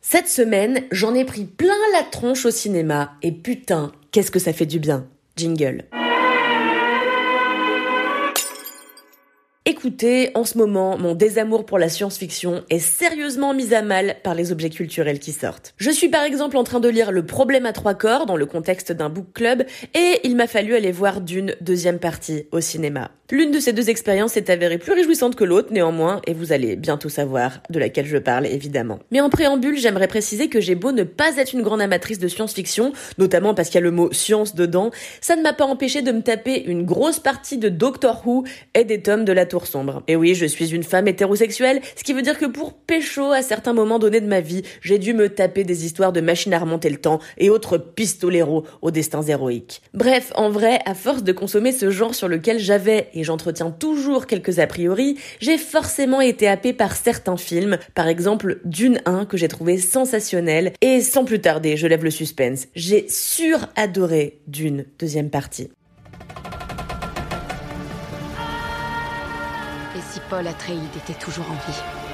Cette semaine, j'en ai pris plein la tronche au cinéma. Et putain, qu'est-ce que ça fait du bien. Jingle. Écoutez, en ce moment, mon désamour pour la science-fiction est sérieusement mis à mal par les objets culturels qui sortent. Je suis par exemple en train de lire Le problème à trois corps dans le contexte d'un book club et il m'a fallu aller voir d'une deuxième partie au cinéma. L'une de ces deux expériences s'est avérée plus réjouissante que l'autre néanmoins et vous allez bientôt savoir de laquelle je parle évidemment. Mais en préambule, j'aimerais préciser que j'ai beau ne pas être une grande amatrice de science-fiction, notamment parce qu'il y a le mot science dedans, ça ne m'a pas empêché de me taper une grosse partie de Doctor Who et des tomes de la Tour sombre. Et oui, je suis une femme hétérosexuelle, ce qui veut dire que pour pécho à certains moments donnés de ma vie, j'ai dû me taper des histoires de machines à remonter le temps et autres pistoleros aux destins héroïques. Bref, en vrai, à force de consommer ce genre sur lequel j'avais, et j'entretiens toujours quelques a priori, j'ai forcément été happée par certains films, par exemple Dune 1 que j'ai trouvé sensationnel, et sans plus tarder, je lève le suspense, j'ai sur-adoré Dune, deuxième partie. Et si Paul Atreides était toujours en vie?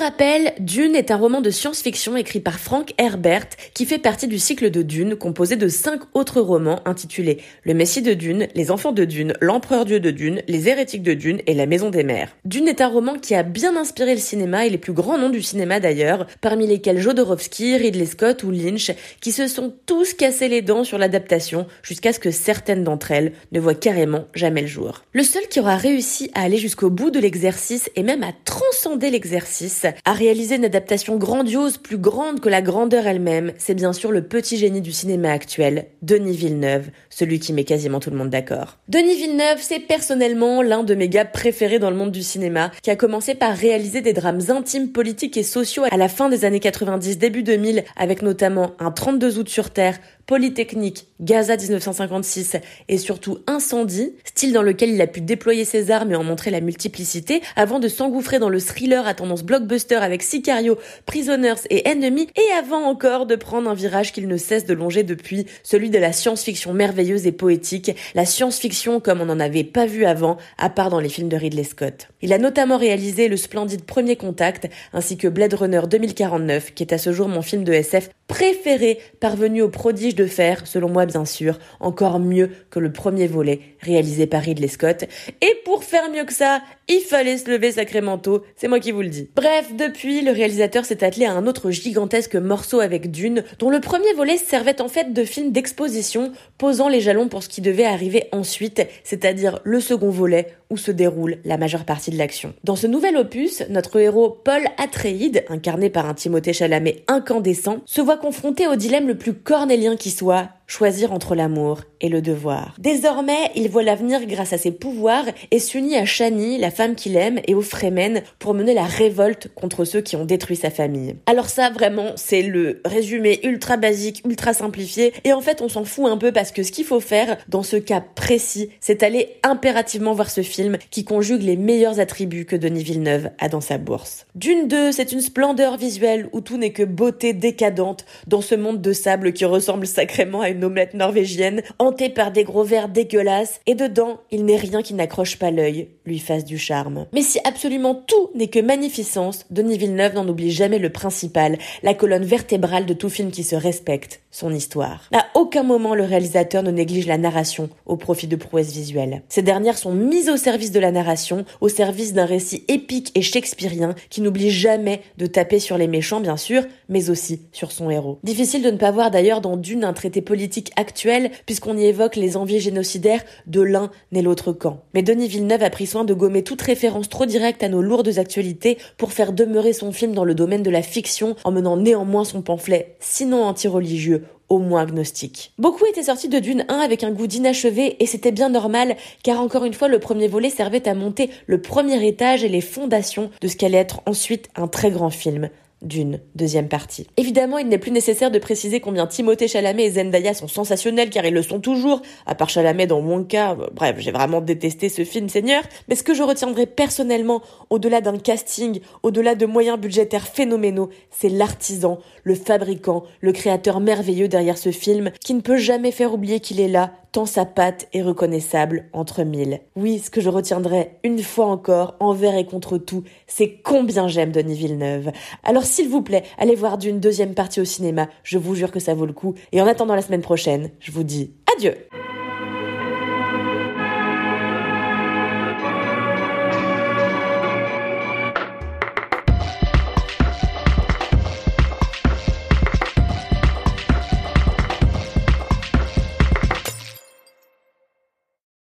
Rappel, Dune est un roman de science-fiction écrit par Frank Herbert qui fait partie du cycle de Dune composé de cinq autres romans intitulés Le Messie de Dune, Les Enfants de Dune, L'Empereur Dieu de Dune, Les Hérétiques de Dune et La Maison des Mers. Dune est un roman qui a bien inspiré le cinéma et les plus grands noms du cinéma d'ailleurs, parmi lesquels Jodorowsky, Ridley Scott ou Lynch, qui se sont tous cassés les dents sur l'adaptation jusqu'à ce que certaines d'entre elles ne voient carrément jamais le jour. Le seul qui aura réussi à aller jusqu'au bout de l'exercice et même à transcender l'exercice a réalisé une adaptation grandiose, plus grande que la grandeur elle-même. C'est bien sûr le petit génie du cinéma actuel, Denis Villeneuve, celui qui met quasiment tout le monde d'accord. Denis Villeneuve, c'est personnellement l'un de mes gars préférés dans le monde du cinéma, qui a commencé par réaliser des drames intimes, politiques et sociaux à la fin des années 90, début 2000, avec notamment un 32 août sur Terre, Polytechnique, Gaza 1956 et surtout Incendie, style dans lequel il a pu déployer ses armes et en montrer la multiplicité, avant de s'engouffrer dans le thriller à tendance blockbuster avec Sicario, Prisoners et Enemy, et avant encore de prendre un virage qu'il ne cesse de longer depuis, celui de la science-fiction merveilleuse et poétique, la science-fiction comme on n'en avait pas vu avant, à part dans les films de Ridley Scott. Il a notamment réalisé le splendide Premier Contact, ainsi que Blade Runner 2049, qui est à ce jour mon film de SF préféré, parvenu au prodige de faire, selon moi bien sûr, encore mieux que le premier volet réalisé par Ridley Scott. Et pour faire mieux que ça, il fallait se lever Sacramento, c'est moi qui vous le dis. Bref, depuis, le réalisateur s'est attelé à un autre gigantesque morceau avec Dune, dont le premier volet servait en fait de film d'exposition, posant les jalons pour ce qui devait arriver ensuite, c'est-à-dire le second volet où se déroule la majeure partie de l'action. Dans ce nouvel opus, notre héros Paul Atreides, incarné par un Timothée Chalamet incandescent, se voit confronté au dilemme le plus cornélien qui soit, choisir entre l'amour et le devoir. Désormais, il voit l'avenir grâce à ses pouvoirs et s'unit à Shani, la femme qu'il aime, et aux Fremen pour mener la révolte contre ceux qui ont détruit sa famille. Alors ça, vraiment, c'est le résumé ultra basique, ultra simplifié, et en fait, on s'en fout un peu parce que ce qu'il faut faire dans ce cas précis, c'est aller impérativement voir ce film qui conjugue les meilleurs attributs que Denis Villeneuve a dans sa bourse. D'une deux, c'est une splendeur visuelle où tout n'est que beauté décadente dans ce monde de sable qui ressemble sacrément à une omelette norvégienne, hantée par des gros verres dégueulasses, et dedans, il n'est rien qui n'accroche pas l'œil, lui fasse du charme. Mais si absolument tout n'est que magnificence, Denis Villeneuve n'en oublie jamais le principal, la colonne vertébrale de tout film qui se respecte, son histoire. À aucun moment le réalisateur ne néglige la narration au profit de prouesses visuelles. Ces dernières sont mises au service de la narration, au service d'un récit épique et shakespearien qui n'oublie jamais de taper sur les méchants bien sûr, mais aussi sur son héros. Difficile de ne pas voir d'ailleurs dans Dune un traité politique actuel puisqu'on y évoque les envies génocidaires de l'un et l'autre camp. Mais Denis Villeneuve a pris soin de gommer toute référence trop directe à nos lourdes actualités pour faire demeurer son film dans le domaine de la fiction en menant néanmoins son pamphlet, sinon anti-religieux, au moins agnostique. Beaucoup étaient sortis de Dune 1 avec un goût d'inachevé et c'était bien normal car encore une fois le premier volet servait à monter le premier étage et les fondations de ce qu'allait être ensuite un très grand film d'une deuxième partie. Évidemment, il n'est plus nécessaire de préciser combien Timothée Chalamet et Zendaya sont sensationnels car ils le sont toujours, à part Chalamet dans mon cas. Bref, j'ai vraiment détesté ce film Seigneur, mais ce que je retiendrai personnellement au-delà d'un casting, au-delà de moyens budgétaires phénoménaux, c'est l'artisan, le fabricant, le créateur merveilleux derrière ce film qui ne peut jamais faire oublier qu'il est là tant sa patte est reconnaissable entre mille. Oui, ce que je retiendrai une fois encore, envers et contre tout, c'est combien j'aime Denis Villeneuve. Alors s'il vous plaît, allez voir d'une deuxième partie au cinéma, je vous jure que ça vaut le coup. Et en attendant la semaine prochaine, je vous dis adieu